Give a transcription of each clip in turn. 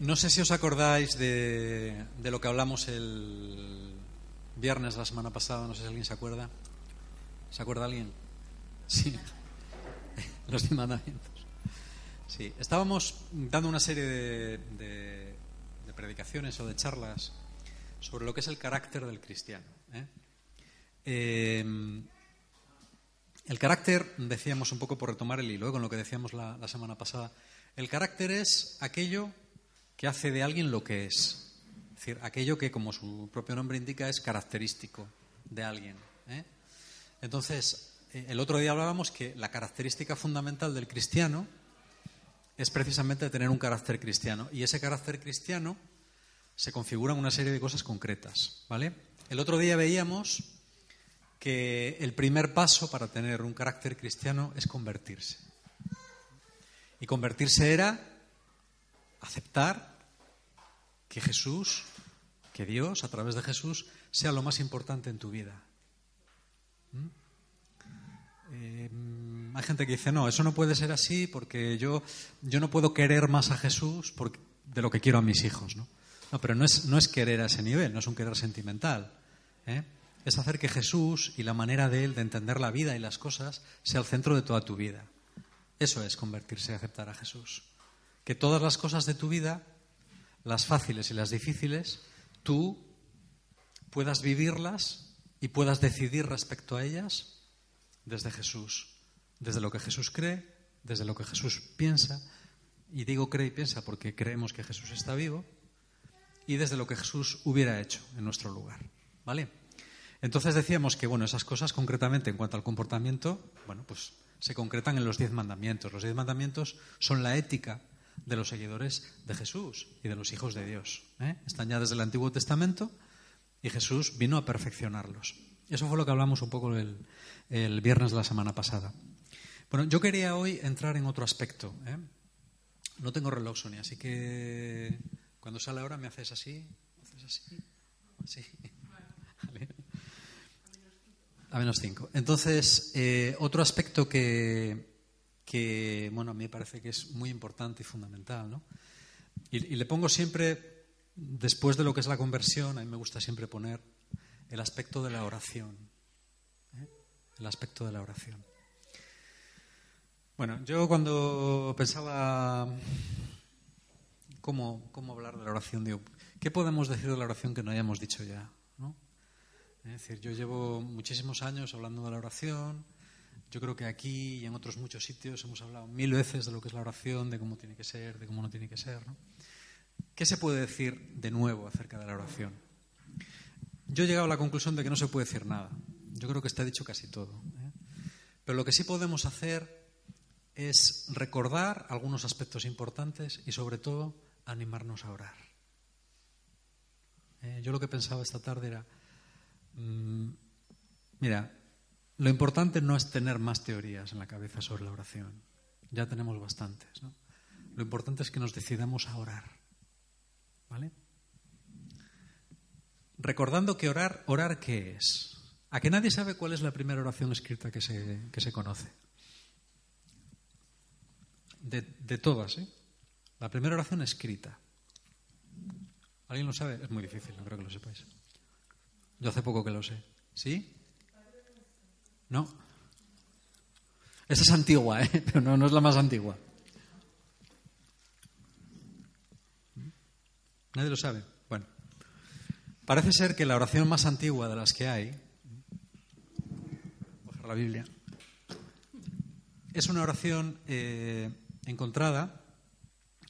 No sé si os acordáis de, lo que hablamos el viernes la semana pasada, no sé si alguien se acuerda. ¿Se acuerda alguien? Sí. Los diez mandamientos. Sí, estábamos dando una serie de, predicaciones o de charlas sobre lo que es el carácter del cristiano. ¿eh? Eh, el carácter, decíamos un poco por retomar el hilo ¿eh? con lo que decíamos la semana pasada, el carácter es aquello que hace de alguien lo que es. Es decir, aquello que, como su propio nombre indica, es característico de alguien. ¿eh? Entonces, eh, el otro día hablábamos que la característica fundamental del cristiano es precisamente tener un carácter cristiano. Y ese carácter cristiano se configura en una serie de cosas concretas. ¿vale? El otro día veíamos que el primer paso para tener un carácter cristiano es convertirse. Y convertirse era aceptar que Jesús, que Dios, a través de Jesús, sea lo más importante en tu vida. ¿Mm? Eh, hay gente que dice, no, eso no puede ser así porque yo, yo no puedo querer más a Jesús de lo que quiero a mis hijos. No, no pero no es, no es querer a ese nivel, no es un querer sentimental. ¿eh? Es hacer que Jesús y la manera de Él de entender la vida y las cosas sea el centro de toda tu vida. Eso es convertirse y aceptar a Jesús que todas las cosas de tu vida, las fáciles y las difíciles, tú puedas vivirlas y puedas decidir respecto a ellas desde Jesús, desde lo que Jesús cree, desde lo que Jesús piensa, y digo cree y piensa porque creemos que Jesús está vivo, y desde lo que Jesús hubiera hecho en nuestro lugar. ¿Vale? Entonces decíamos que, bueno, esas cosas concretamente en cuanto al comportamiento, bueno, pues se concretan en los diez mandamientos. Los diez mandamientos son la ética de los seguidores de Jesús y de los hijos de Dios. ¿eh? Están ya desde el Antiguo Testamento y Jesús vino a perfeccionarlos. Eso fue lo que hablamos un poco el, viernes de la semana pasada. Bueno, yo quería hoy entrar en otro aspecto. ¿eh? No tengo reloj, Sonia, así que cuando sale ahora me haces así, haces así, así. A menos cinco. Entonces, eh, otro aspecto que, que, bueno, a mí me parece que es muy importante y fundamental, ¿no? Y, le pongo siempre, después de lo que es la conversión, a mí me gusta siempre poner el aspecto de la oración. ¿eh? El aspecto de la oración. Bueno, yo cuando pensaba cómo, cómo hablar de la oración, digo, ¿qué podemos decir de la oración que no hayamos dicho ya? ¿no? Es decir, yo llevo muchísimos años hablando de la oración, yo creo que aquí y en otros muchos sitios hemos hablado mil veces de lo que es la oración, de cómo tiene que ser, de cómo no tiene que ser. ¿Qué se puede decir de nuevo acerca de la oración? Yo he llegado a la conclusión de que no se puede decir nada. Yo creo que está dicho casi todo. ¿eh? Pero lo que sí podemos hacer es recordar algunos aspectos importantes y sobre todo animarnos a orar. Eh, yo lo que pensaba esta tarde era, mm, mira, lo importante no es tener más teorías en la cabeza sobre la oración. Ya tenemos bastantes. ¿no? Lo importante es que nos decidamos a orar. ¿Vale? Recordando que orar, ¿orar qué es? A que nadie sabe cuál es la primera oración escrita que se, que se conoce. De, de todas, ¿eh? La primera oración escrita. ¿Alguien lo sabe? Es muy difícil, no creo que lo sepáis. Yo hace poco que lo sé. ¿Sí? No. Esa es antigua, ¿eh? pero no, no es la más antigua. Nadie lo sabe. Bueno, parece ser que la oración más antigua de las que hay, la Biblia, es una oración eh, encontrada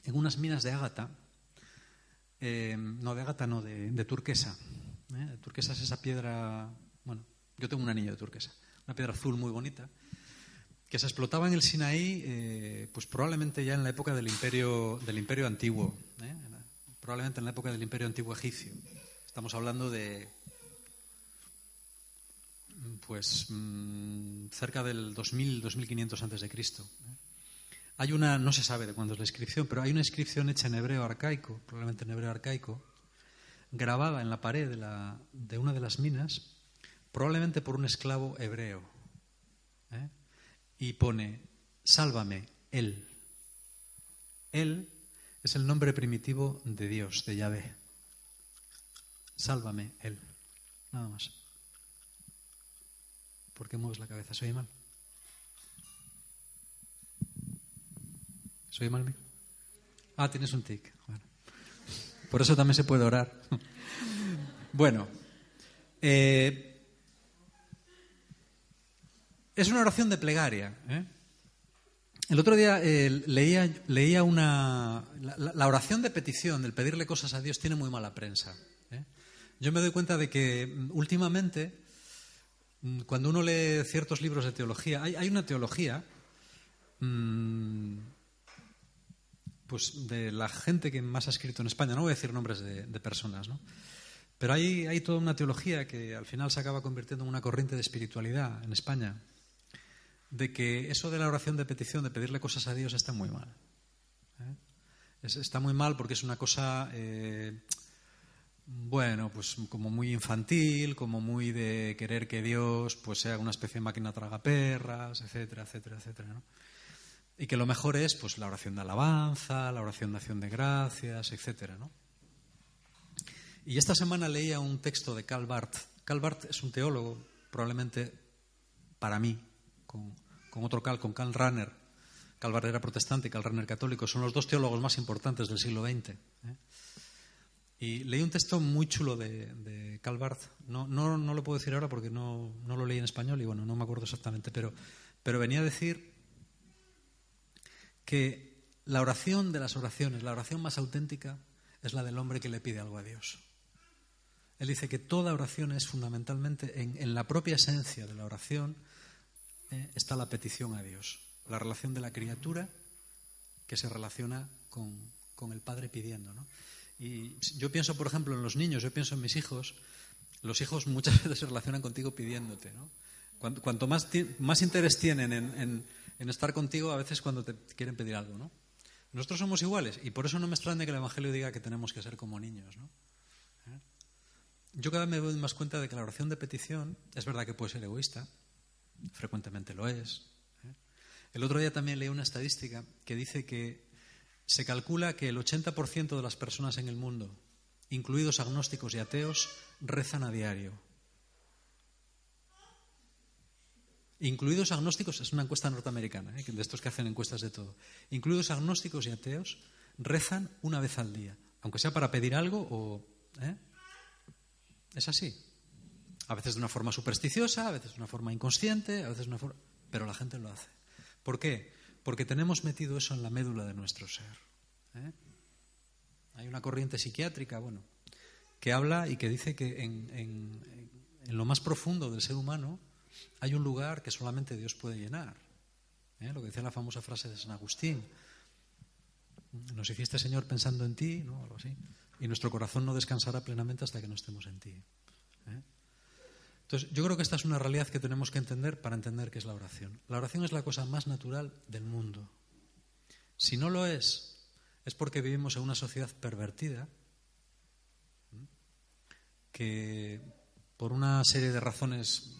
en unas minas de ágata, eh, no de ágata, no, de, turquesa. ¿eh? Turquesa es esa piedra, bueno, yo tengo un anillo de turquesa una piedra azul muy bonita, que se explotaba en el Sinaí, eh, pues probablemente ya en la época del Imperio, del imperio Antiguo, ¿eh? probablemente en la época del Imperio Antiguo Egipcio. Estamos hablando de, pues, mm, cerca del 2000, 2500 antes de Cristo. ¿eh? Hay una, no se sabe de cuándo es la inscripción, pero hay una inscripción hecha en hebreo arcaico, probablemente en hebreo arcaico, grabada en la pared de, la, de una de las minas, probablemente por un esclavo hebreo. ¿eh? Y pone, sálvame, Él. Él es el nombre primitivo de Dios, de Yahvé. Sálvame, Él. Nada más. ¿Por qué mueves la cabeza? ¿Soy mal? ¿Soy mal? Ah, tienes un tic. Por eso también se puede orar. bueno, eh, es una oración de plegaria. ¿eh? El otro día eh, leía, una. La, oración de petición, del pedirle cosas a Dios, tiene muy mala prensa. ¿eh? Yo me doy cuenta de que mm, últimamente, mm, cuando uno lee ciertos libros de teología, hay, una teología. Mm, pues de la gente que más ha escrito en España, no voy a decir nombres de, de personas, ¿no? Pero hay, hay, toda una teología que al final se acaba convirtiendo en una corriente de espiritualidad en España, de que eso de la oración de petición, de pedirle cosas a Dios, está muy mal. ¿eh? está muy mal porque es una cosa, eh, bueno, pues como muy infantil, como muy de querer que Dios pues sea una especie de máquina tragaperras, etcétera, etcétera, etcétera. ¿no? Y que lo mejor es pues la oración de alabanza, la oración de acción de gracias, etcétera, ¿no? Y esta semana leía un texto de Karl Barth. Karl Barth es un teólogo, probablemente para mí, con, otro Cal, con Karl Rahner. Karl Barrera protestante y Karl Rahner católico. Son los dos teólogos más importantes del siglo XX. ¿eh? Y leí un texto muy chulo de, de Karl Barth. No, no, no, lo puedo decir ahora porque no, no, lo leí en español y bueno, no me acuerdo exactamente, pero, pero venía a decir que la oración de las oraciones, la oración más auténtica, es la del hombre que le pide algo a Dios. Él dice que toda oración es fundamentalmente en, en la propia esencia de la oración eh, está la petición a Dios, la relación de la criatura que se relaciona con, el Padre pidiendo. ¿no? Y yo pienso, por ejemplo, en los niños, yo pienso en mis hijos, los hijos muchas veces se relacionan contigo pidiéndote. ¿no? Cuanto, más, más, interés tienen en, estar contigo, a veces cuando te quieren pedir algo. ¿no? Nosotros somos iguales y por eso no me extraña que el Evangelio diga que tenemos que ser como niños. ¿no? ¿Eh? Yo cada vez me doy más cuenta de que la oración de petición es verdad que puede ser egoísta, frecuentemente lo es. ¿eh? El otro día también leí una estadística que dice que se calcula que el 80% de las personas en el mundo, incluidos agnósticos y ateos, rezan a diario. Incluidos agnósticos, es una encuesta norteamericana, ¿eh? de estos que hacen encuestas de todo. Incluidos agnósticos y ateos, rezan una vez al día, aunque sea para pedir algo o. ¿eh? Es así. A veces de una forma supersticiosa, a veces de una forma inconsciente, a veces de una forma... Pero la gente lo hace. ¿Por qué? Porque tenemos metido eso en la médula de nuestro ser. ¿eh? Hay una corriente psiquiátrica, bueno, que habla y que dice que en, lo más profundo del ser humano hay un lugar que solamente Dios puede llenar. ¿eh? Lo que decía la famosa frase de San Agustín. Nos hiciste, Señor, pensando en ti, ¿no? Algo así. Y nuestro corazón no descansará plenamente hasta que no estemos en ti. ¿eh? Entonces, yo creo que esta es una realidad que tenemos que entender para entender qué es la oración. La oración es la cosa más natural del mundo. Si no lo es, es porque vivimos en una sociedad pervertida que, por una serie de razones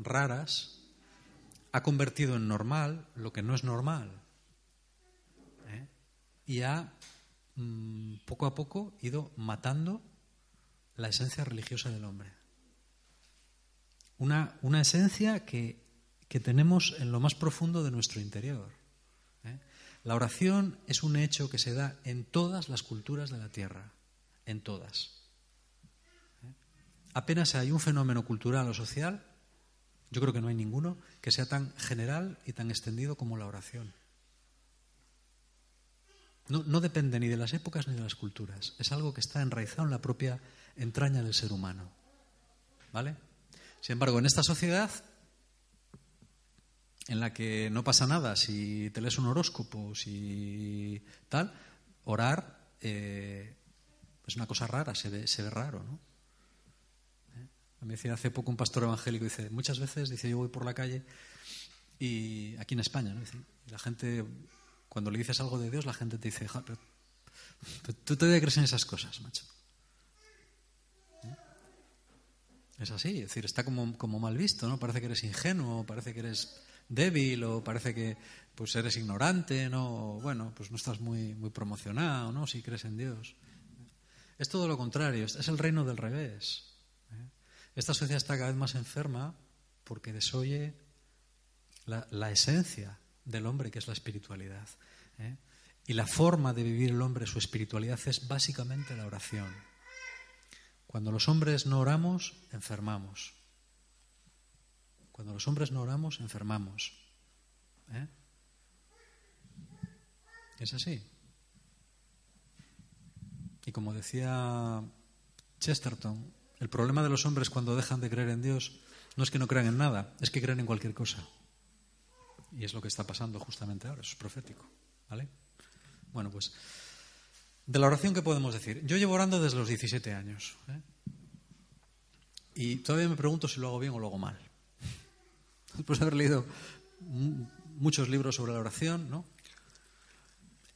raras, ha convertido en normal lo que no es normal. ¿eh? Y ha, mm, poco a poco, ido matando la esencia religiosa del hombre una, una esencia que, tenemos en lo más profundo de nuestro interior. ¿eh? La oración es un hecho que se da en todas las culturas de la tierra, en todas. ¿eh? Apenas hay un fenómeno cultural o social, yo creo que no hay ninguno, que sea tan general y tan extendido como la oración. No, no, depende ni de las épocas ni de las culturas. Es algo que está enraizado en la propia entraña del ser humano. ¿Vale? Sin embargo, en esta sociedad en la que no pasa nada si te lees un horóscopo, si tal, orar eh, es una cosa rara, se ve, se ve raro, ¿no? ¿Eh? Me decía hace poco un pastor evangélico, dice, muchas veces, dice, yo voy por la calle y aquí en España, ¿no? La gente, cuando le dices algo de Dios, la gente te dice, pero, tú todavía crees en esas cosas, macho. ¿Eh? Es así, es decir, está como, como mal visto, ¿no? Parece que eres ingenuo, parece que eres débil o parece que pues eres ignorante, ¿no? bueno, pues no estás muy, muy promocionado, ¿no? Si crees en Dios. Es todo lo contrario, es el reino del revés. ¿eh? Esta sociedad está cada vez más enferma porque desoye la, la esencia del hombre, que es la espiritualidad. ¿eh? Y la forma de vivir el hombre su espiritualidad es básicamente la oración. Cuando los hombres no oramos, enfermamos. Cuando los hombres no oramos, enfermamos. ¿Eh? Es así. Y como decía Chesterton, el problema de los hombres cuando dejan de creer en Dios no es que no crean en nada, es que creen en cualquier cosa. Y es lo que está pasando justamente ahora, eso es profético. ¿Vale? Bueno, pues, de la oración, ¿qué podemos decir? Yo llevo orando desde los 17 años. ¿eh? Y todavía me pregunto si lo hago bien o lo hago mal después de haber leído muchos libros sobre la oración, ¿no?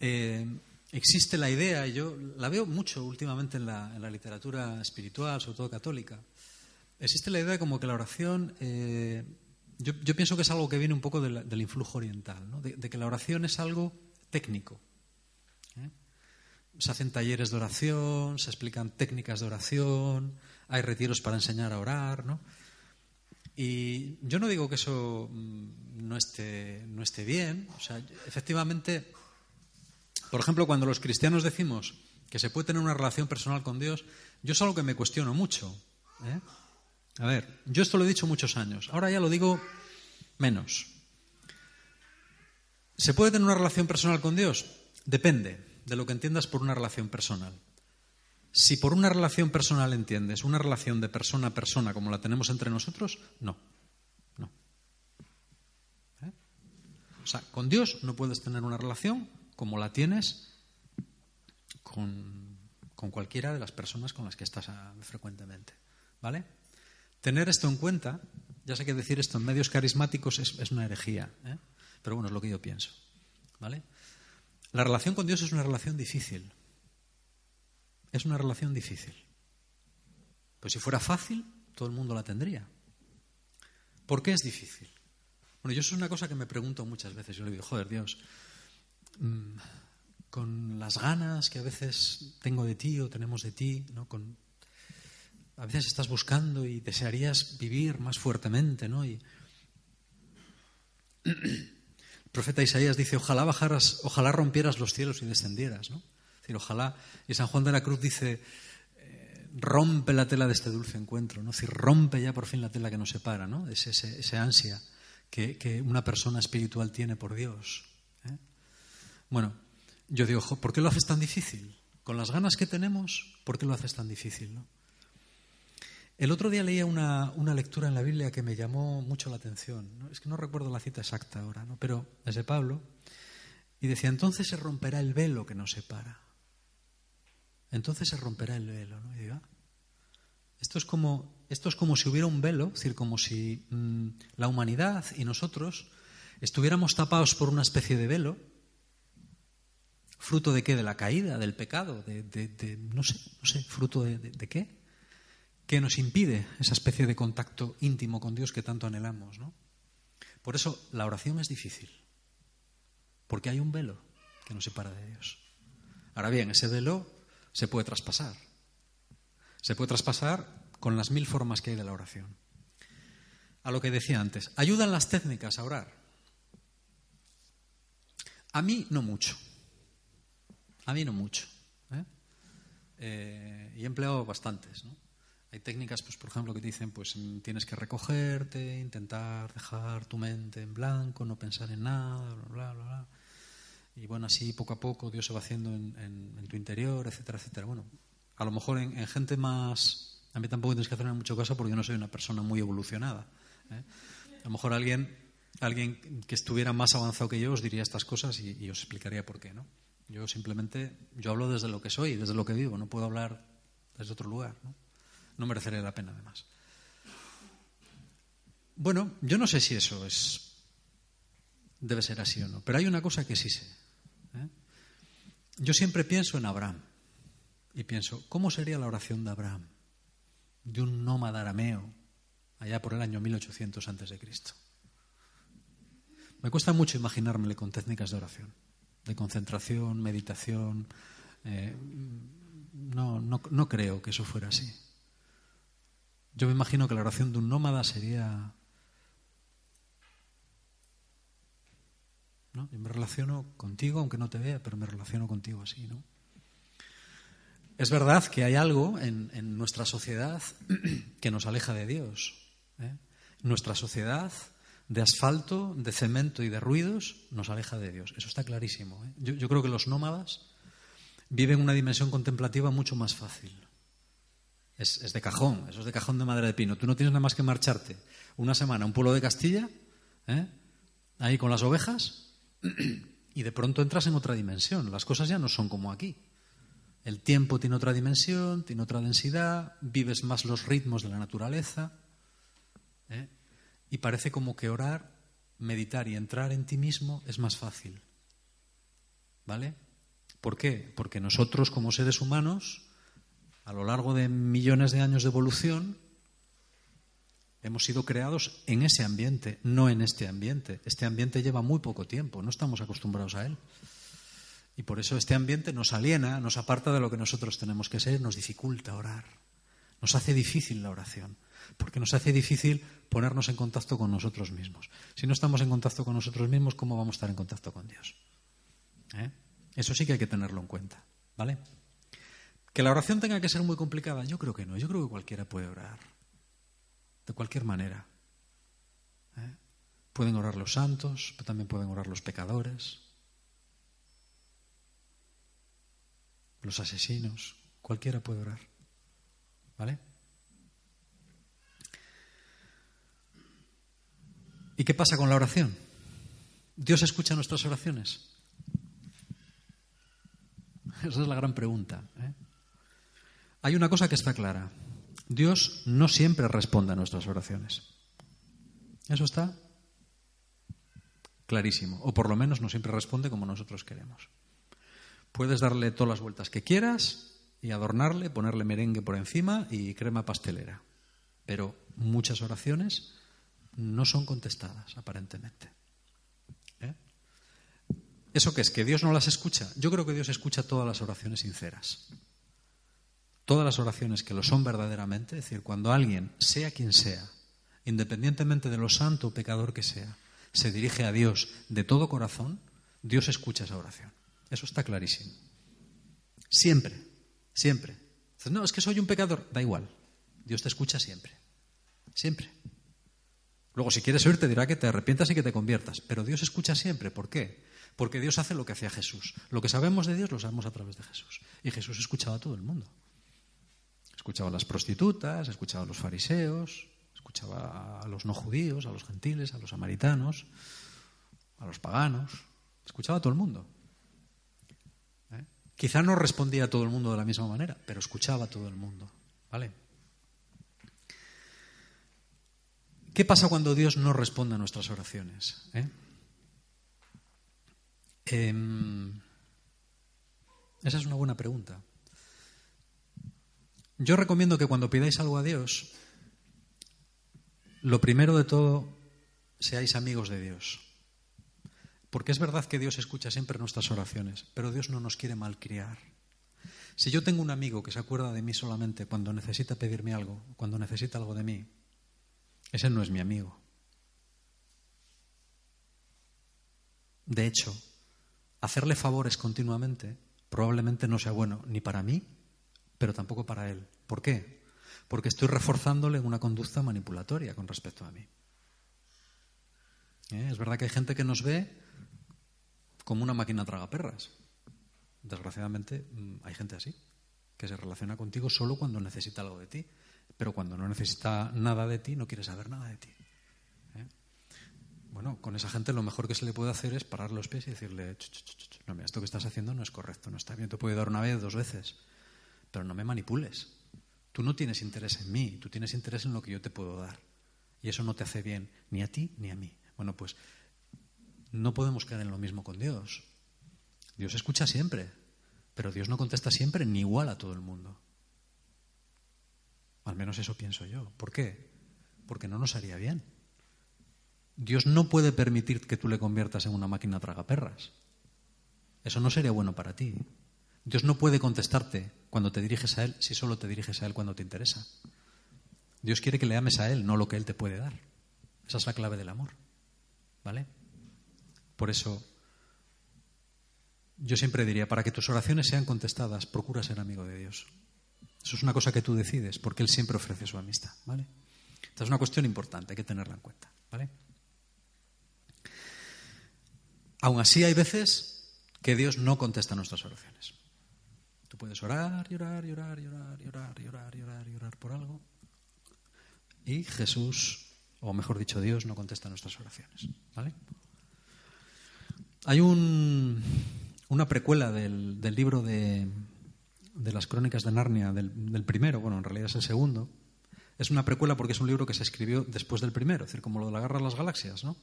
Eh, existe la idea, y yo la veo mucho últimamente en la, literatura espiritual, sobre todo católica, existe la idea como que la oración, eh, yo, pienso que es algo que viene un poco del influjo oriental, ¿no? de, que la oración es algo técnico. Se hacen talleres de oración, se explican técnicas de oración, hay retiros para enseñar a orar, ¿no? Y yo no digo que eso mm, no esté, no esté bien. O sea, efectivamente, por ejemplo, cuando los cristianos decimos que se puede tener una relación personal con Dios, yo es algo que me cuestiono mucho. ¿eh? A ver, yo esto lo he dicho muchos años, ahora ya lo digo menos. ¿Se puede tener una relación personal con Dios? Depende de lo que entiendas por una relación personal. Si por una relación personal entiendes una relación de persona a persona como la tenemos entre nosotros, no. No. ¿Eh? O sea, con Dios no puedes tener una relación como la tienes con, cualquiera de las personas con las que estás ah, frecuentemente. ¿Vale? Tener esto en cuenta, ya sé que decir esto en medios carismáticos es, una herejía, ¿eh? pero bueno, es lo que yo pienso. ¿Vale? La relación con Dios es una relación difícil es una relación difícil. Pues si fuera fácil, todo el mundo la tendría. ¿Por qué es difícil? Bueno, yo eso es una cosa que me pregunto muchas veces. Yo le digo, joder, Dios, mm, con las ganas que a veces tengo de ti o tenemos de ti, ¿no? Con, a veces estás buscando y desearías vivir más fuertemente, ¿no? Y profeta Isaías dice, ojalá bajaras, ojalá rompieras los cielos y descendieras, ¿no? decir, ojalá, y San Juan de la Cruz dice, eh, rompe la tela de este dulce encuentro, ¿no? Es decir, rompe ya por fin la tela que nos separa, ¿no? Ese, ese, ansia que, una persona espiritual tiene por Dios. ¿eh? Bueno, yo digo, ¿por qué lo haces tan difícil? Con las ganas que tenemos, ¿por qué lo haces tan difícil? ¿no? El otro día leía una, una, lectura en la Biblia que me llamó mucho la atención. Es que no recuerdo la cita exacta ahora, ¿no? pero es de Pablo. Y decía, entonces se romperá el velo que nos separa entonces se romperá el velo. ¿no? Ah, esto, es como, esto es como si hubiera un velo, es decir, como si mm, la humanidad y nosotros estuviéramos tapados por una especie de velo, fruto de qué, de la caída, del pecado, de, no sé, no sé, fruto de, qué, que nos impide esa especie de contacto íntimo con Dios que tanto anhelamos. ¿no? Por eso la oración es difícil, porque hay un velo que nos separa de Dios. Ahora bien, ese velo se puede traspasar. Se puede traspasar con las mil formas que hay de la oración. A lo que decía antes, ¿ayudan las técnicas a orar? A mí no mucho. A mí no mucho. ¿eh? Eh, y he empleado bastantes. Hay técnicas, pues, por ejemplo, que dicen, pues tienes que recogerte, intentar dejar tu mente en blanco, no pensar en nada, bla, bla, bla. Y bueno, así poco a poco Dios se va haciendo en, tu interior, etcétera, etcétera. Bueno, a lo mejor en, gente más... A mí tampoco tienes que hacerme mucho caso porque yo no soy una persona muy evolucionada. ¿eh? A lo mejor alguien alguien que estuviera más avanzado que yo os diría estas cosas y, os explicaría por qué, ¿no? Yo simplemente, yo hablo desde lo que soy, desde lo que vivo, no puedo hablar desde otro lugar, ¿no? No merecería la pena, además. Bueno, yo no sé si eso es debe ser así o no, pero hay una cosa que sí sé. ¿eh? Yo siempre pienso en Abraham y pienso, ¿cómo sería la oración de Abraham? De un nómada arameo allá por el año 1800 antes de Cristo. Me cuesta mucho imaginármele con técnicas de oración, de concentración, meditación. Eh, no, no, no creo que eso fuera así. Yo me imagino que la oración de un nómada sería ¿no? Yo me relaciono contigo, aunque no te vea, pero me relaciono contigo así, ¿no? Es verdad que hay algo en, nuestra sociedad que nos aleja de Dios. ¿eh? Nuestra sociedad de asfalto, de cemento y de ruidos nos aleja de Dios. Eso está clarísimo. ¿eh? Yo, creo que los nómadas viven una dimensión contemplativa mucho más fácil. Es, es, de cajón, eso es de cajón de madera de pino. Tú no tienes nada más que marcharte una semana a un pueblo de Castilla, ¿eh? ahí con las ovejas, y de pronto entras en otra dimensión. Las cosas ya no son como aquí. El tiempo tiene otra dimensión, tiene otra densidad, vives más los ritmos de la naturaleza. ¿eh? Y parece como que orar, meditar y entrar en ti mismo es más fácil. ¿Vale? ¿Por qué? Porque nosotros como seres humanos, a lo largo de millones de años de evolución, Hemos sido creados en ese ambiente, no en este ambiente. Este ambiente lleva muy poco tiempo, no estamos acostumbrados a él. Y por eso este ambiente nos aliena, nos aparta de lo que nosotros tenemos que ser, nos dificulta orar. Nos hace difícil la oración, porque nos hace difícil ponernos en contacto con nosotros mismos. Si no estamos en contacto con nosotros mismos, ¿cómo vamos a estar en contacto con Dios? ¿Eh? Eso sí que hay que tenerlo en cuenta, ¿vale? Que la oración tenga que ser muy complicada, yo creo que no. Yo creo que cualquiera puede orar de cualquier manera. ¿eh? Pueden orar los santos, pero también pueden orar los pecadores, los asesinos, cualquiera puede orar. ¿Vale? ¿Y qué pasa con la oración? ¿Dios escucha nuestras oraciones? Esa es la gran pregunta. ¿eh? Hay una cosa que está clara. Dios no siempre responde a nuestras oraciones. Eso está clarísimo. O por lo menos no siempre responde como nosotros queremos. Puedes darle todas las vueltas que quieras y adornarle, ponerle merengue por encima y crema pastelera. Pero muchas oraciones no son contestadas, aparentemente. ¿Eh? ¿Eso qué es? ¿Que Dios no las escucha? Yo creo que Dios escucha todas las oraciones sinceras todas las oraciones que lo son verdaderamente, es decir, cuando alguien, sea quien sea, independientemente de lo santo o pecador que sea, se dirige a Dios de todo corazón, Dios escucha esa oración. Eso está clarísimo. Siempre, siempre. no, es que soy un pecador, da igual. Dios te escucha siempre. Siempre. Luego, si quieres oír, te dirá que te arrepientas y que te conviertas. Pero Dios escucha siempre. ¿Por qué? Porque Dios hace lo que hacía Jesús. Lo que sabemos de Dios lo sabemos a través de Jesús. Y Jesús escuchaba a todo el mundo. Escuchaba a las prostitutas, escuchaba a los fariseos, escuchaba a los no judíos, a los gentiles, a los samaritanos, a los paganos, escuchaba a todo el mundo. ¿Eh? Quizá no respondía a todo el mundo de la misma manera, pero escuchaba a todo el mundo. ¿Vale? ¿Qué pasa cuando Dios no responde a nuestras oraciones? ¿Eh? Em, esa es una buena pregunta. Yo recomiendo que cuando pidáis algo a Dios, lo primero de todo, seáis amigos de Dios. Porque es verdad que Dios escucha siempre nuestras oraciones, pero Dios no nos quiere malcriar. Si yo tengo un amigo que se acuerda de mí solamente cuando necesita pedirme algo, cuando necesita algo de mí, ese no es mi amigo. De hecho, hacerle favores continuamente probablemente no sea bueno ni para mí pero tampoco para él. ¿Por qué? Porque estoy reforzándole una conducta manipulatoria con respecto a mí. ¿Eh? Es verdad que hay gente que nos ve como una máquina tragaperras. Desgraciadamente mm, hay gente así, que se relaciona contigo solo cuando necesita algo de ti, pero cuando no necesita nada de ti no quiere saber nada de ti. ¿Eh? bueno, con esa gente lo mejor que se le puede hacer es parar los pies y decirle, no, mira, esto que estás haciendo no es correcto, no está bien, te puedo dar una vez, dos veces, pero no me manipules. Tú no tienes interés en mí, tú tienes interés en lo que yo te puedo dar. Y eso no te hace bien ni a ti ni a mí. Bueno, pues no podemos caer en lo mismo con Dios. Dios escucha siempre, pero Dios no contesta siempre ni igual a todo el mundo. Al menos eso pienso yo. ¿Por qué? Porque no nos haría bien. Dios no puede permitir que tú le conviertas en una máquina tragaperras. Eso no sería bueno para ti. Dios no puede contestarte cuando te diriges a Él si solo te diriges a Él cuando te interesa. Dios quiere que le ames a Él, no lo que Él te puede dar. Esa es la clave del amor. ¿Vale? Por eso, yo siempre diría, para que tus oraciones sean contestadas, procura ser amigo de Dios. Eso es una cosa que tú decides, porque Él siempre ofrece su amistad. ¿Vale? Esta es una cuestión importante, hay que tenerla en cuenta. ¿Vale? Aún así hay veces que Dios no contesta nuestras oraciones. Tú puedes orar, llorar, llorar, llorar, llorar, llorar, llorar, llorar por algo. Y Jesús, o mejor dicho, Dios no contesta nuestras oraciones. ¿Vale? Hay un, una precuela del, libro de, las crónicas de Narnia, del, del, primero, bueno, en realidad es el segundo. Es una precuela porque es un libro que se escribió después del primero, es decir, como lo de la guerra de las galaxias, ¿no?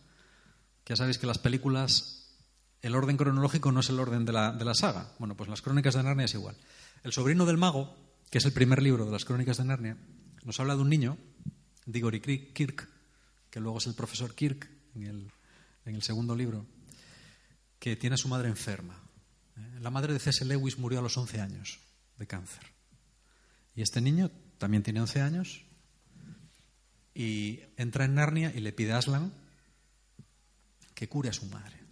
Ya sabéis que las películas el orden cronológico no es el orden de la, de la, saga. Bueno, pues las crónicas de Narnia es igual. El sobrino del mago, que es el primer libro de las crónicas de Narnia, nos habla de un niño, Digory Kirk, que luego es el profesor Kirk en el, en el segundo libro, que tiene a su madre enferma. ¿eh? La madre de C.S. Lewis murió a los 11 años de cáncer. Y este niño también tiene 11 años y entra en Narnia y le pide a Aslan que cure a su madre.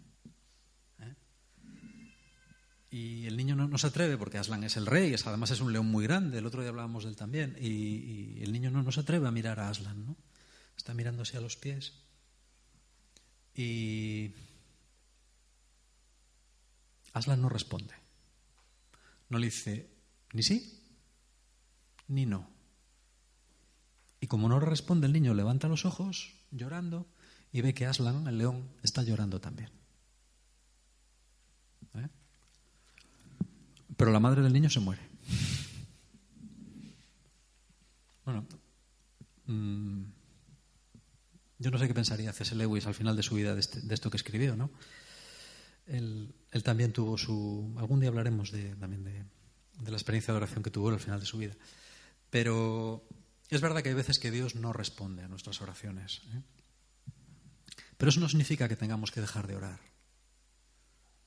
Y el niño no, se atreve, porque Aslan es el rey, es, además es un león muy grande, el otro día hablábamos de él también, y, el niño no, no, se atreve a mirar a Aslan, ¿no? Está mirándose a los pies. Y Aslan no responde. No le dice ni sí, ni no. Y como no responde, el niño levanta los ojos, llorando, y ve que Aslan, el león, está llorando también. Pero la madre del niño se muere. Bueno, mm, yo no sé qué pensaría C.S. Lewis al final de su vida de, este, esto que escribió, ¿no? Él, también tuvo su... Algún día hablaremos de, también de, la experiencia de oración que tuvo al final de su vida. Pero es verdad que hay veces que Dios no responde a nuestras oraciones. ¿eh? Pero eso no significa que tengamos que dejar de orar.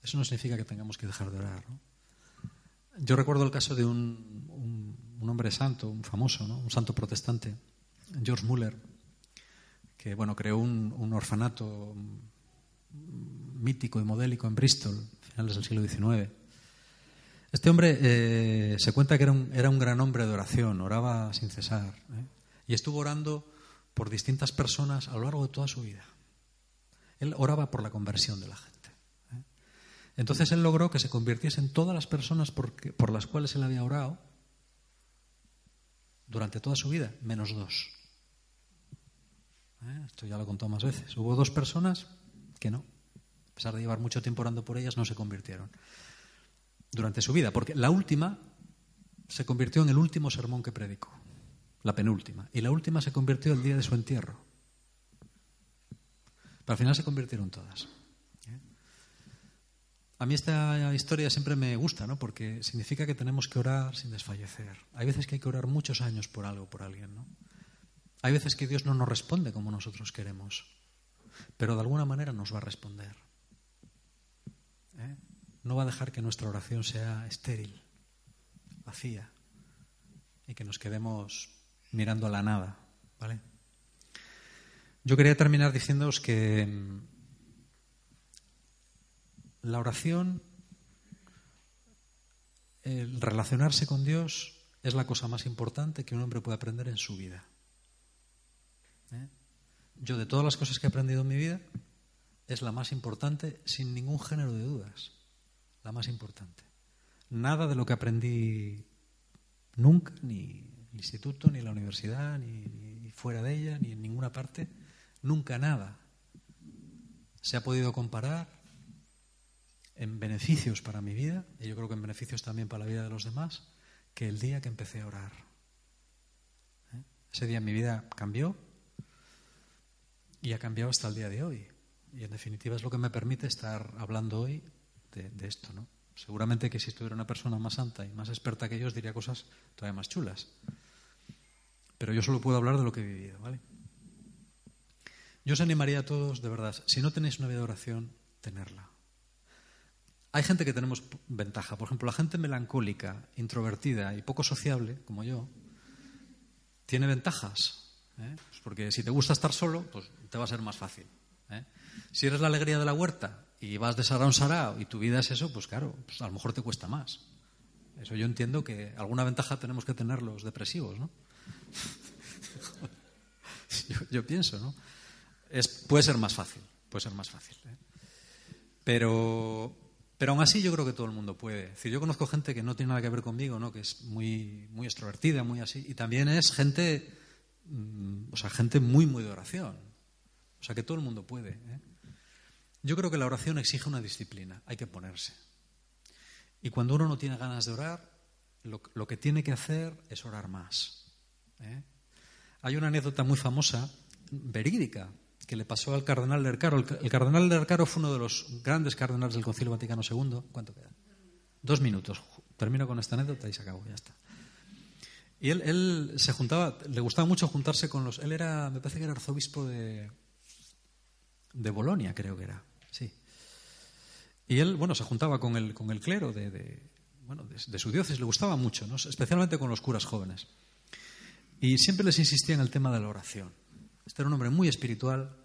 Eso no significa que tengamos que dejar de orar. ¿no? Yo recuerdo el caso de un, hombre santo, un famoso, un santo protestante, George Muller, que bueno, creó un, orfanato mítico y modélico en Bristol, finales del siglo XIX. Este hombre eh, se cuenta que era un, era un, gran hombre de oración, oraba sin cesar, ¿eh? y estuvo orando por distintas personas a lo largo de toda su vida. Él oraba por la conversión de la gente. Entonces él logró que se convirtiesen todas las personas por, las cuales él había orado durante toda su vida, menos dos. ¿Eh? Esto ya lo he contado más veces. Hubo dos personas que no, a pesar de llevar mucho tiempo orando por ellas, no se convirtieron durante su vida, porque la última se convirtió en el último sermón que predicó, la penúltima, y la última se convirtió el día de su entierro. Pero al final se convirtieron todas. A mí esta historia siempre me gusta, ¿no? Porque significa que tenemos que orar sin desfallecer. Hay veces que hay que orar muchos años por algo, por alguien, ¿no? Hay veces que Dios no nos responde como nosotros queremos, pero de alguna manera nos va a responder. ¿eh? No va a dejar que nuestra oración sea estéril, vacía, y que nos quedemos mirando a la nada, ¿vale? Yo quería terminar diciéndoos que la oración, el relacionarse con Dios es la cosa más importante que un hombre puede aprender en su vida. ¿Eh? Yo de todas las cosas que he aprendido en mi vida, es la más importante sin ningún género de dudas. La más importante. Nada de lo que aprendí nunca, ni en el instituto, ni en la universidad, ni fuera de ella, ni en ninguna parte, nunca nada se ha podido comparar en beneficios para mi vida, y yo creo que en beneficios también para la vida de los demás, que el día que empecé a orar. ¿Eh? Ese día mi vida cambió y ha cambiado hasta el día de hoy. Y en definitiva es lo que me permite estar hablando hoy de, esto. ¿no? Seguramente que si estuviera una persona más santa y más experta que ellos diría cosas todavía más chulas. Pero yo solo puedo hablar de lo que he vivido, ¿vale? Yo os animaría a todos, de verdad, si no tenéis una vida de oración, tenerla. Hay gente que tenemos ventaja. Por ejemplo, la gente melancólica, introvertida y poco sociable, como yo, tiene ventajas. ¿eh? Pues porque si te gusta estar solo, pues te va a ser más fácil. ¿eh? Si eres la alegría de la huerta y vas de sarao en sarao y tu vida es eso, pues claro, pues a lo mejor te cuesta más. Eso yo entiendo que alguna ventaja tenemos que tener los depresivos, ¿no? yo, pienso, ¿no? Puede ser más fácil, puede ser más fácil. ¿eh? Pero, pero aún así yo creo que todo el mundo puede. yo conozco gente que no tiene nada que ver conmigo, ¿no? que es muy, muy extrovertida, muy así, y también es gente, mm, o sea, gente muy, muy de oración. O sea, que todo el mundo puede. ¿eh? Yo creo que la oración exige una disciplina, hay que ponerse. Y cuando uno no tiene ganas de orar, lo, lo que tiene que hacer es orar más. ¿eh? Hay una anécdota muy famosa, verídica, que le pasó al cardenal Lercaro. El, cardenal Lercaro fue uno de los grandes cardenales del Concilio Vaticano II. ¿Cuánto queda? Dos minutos. Termino con esta anécdota y se acabó, ya está. Y él, él, se juntaba, le gustaba mucho juntarse con los. Él era, me parece que era arzobispo de, de Bolonia, creo que era. Sí. Y él, bueno, se juntaba con el, con el clero de, de bueno, de, de, su diócesis, le gustaba mucho, ¿no? especialmente con los curas jóvenes. Y siempre les insistía en el tema de la oración. Este era un hombre muy espiritual,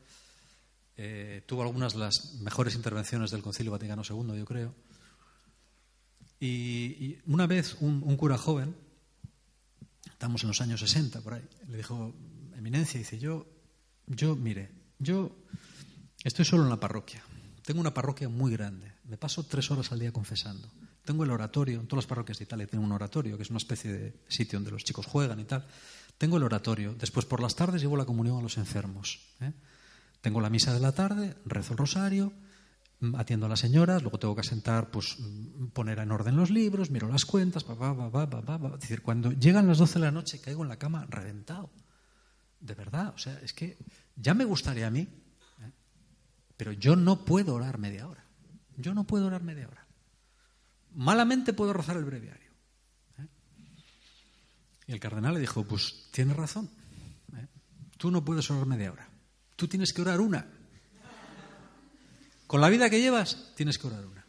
eh, tuvo algunas de las mejores intervenciones del Concilio Vaticano II, yo creo. Y, una vez un, un, cura joven, estamos en los años 60 por ahí, le dijo, Eminencia, dice, yo, yo, mire, yo estoy solo en la parroquia, tengo una parroquia muy grande, me paso tres horas al día confesando, tengo el oratorio, en todas las parroquias de Italia tienen un oratorio, que es una especie de sitio donde los chicos juegan y tal. Tengo el oratorio. Después por las tardes llevo la comunión a los enfermos. ¿eh? Tengo la misa de la tarde, rezo el rosario, mm, atiendo a las señoras, luego tengo que sentar, pues mm, poner en orden los libros, miro las cuentas, va, va, va, va, va, va. Es decir, cuando llegan las 12 de la noche caigo en la cama reventado. De verdad, o sea, es que ya me gustaría a mí, ¿eh? pero yo no puedo orar media hora. Yo no puedo orar media hora. Malamente puedo rozar el breviario. Y el cardenal le dijo, pues tienes razón. ¿eh? Tú no puedes orar media hora. Tú tienes que orar una. Con la vida que llevas, tienes que orar una.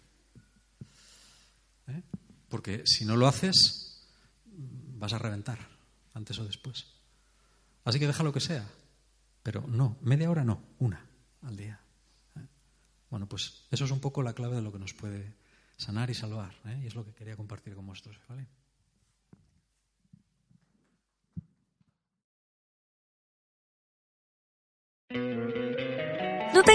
¿Eh? Porque si no lo haces, vas a reventar, antes o después. Así que deja lo que sea. Pero no, media hora no, una al día. ¿eh? Bueno, pues eso es un poco la clave de lo que nos puede sanar y salvar. Y es lo que quería compartir con vosotros. ¿vale?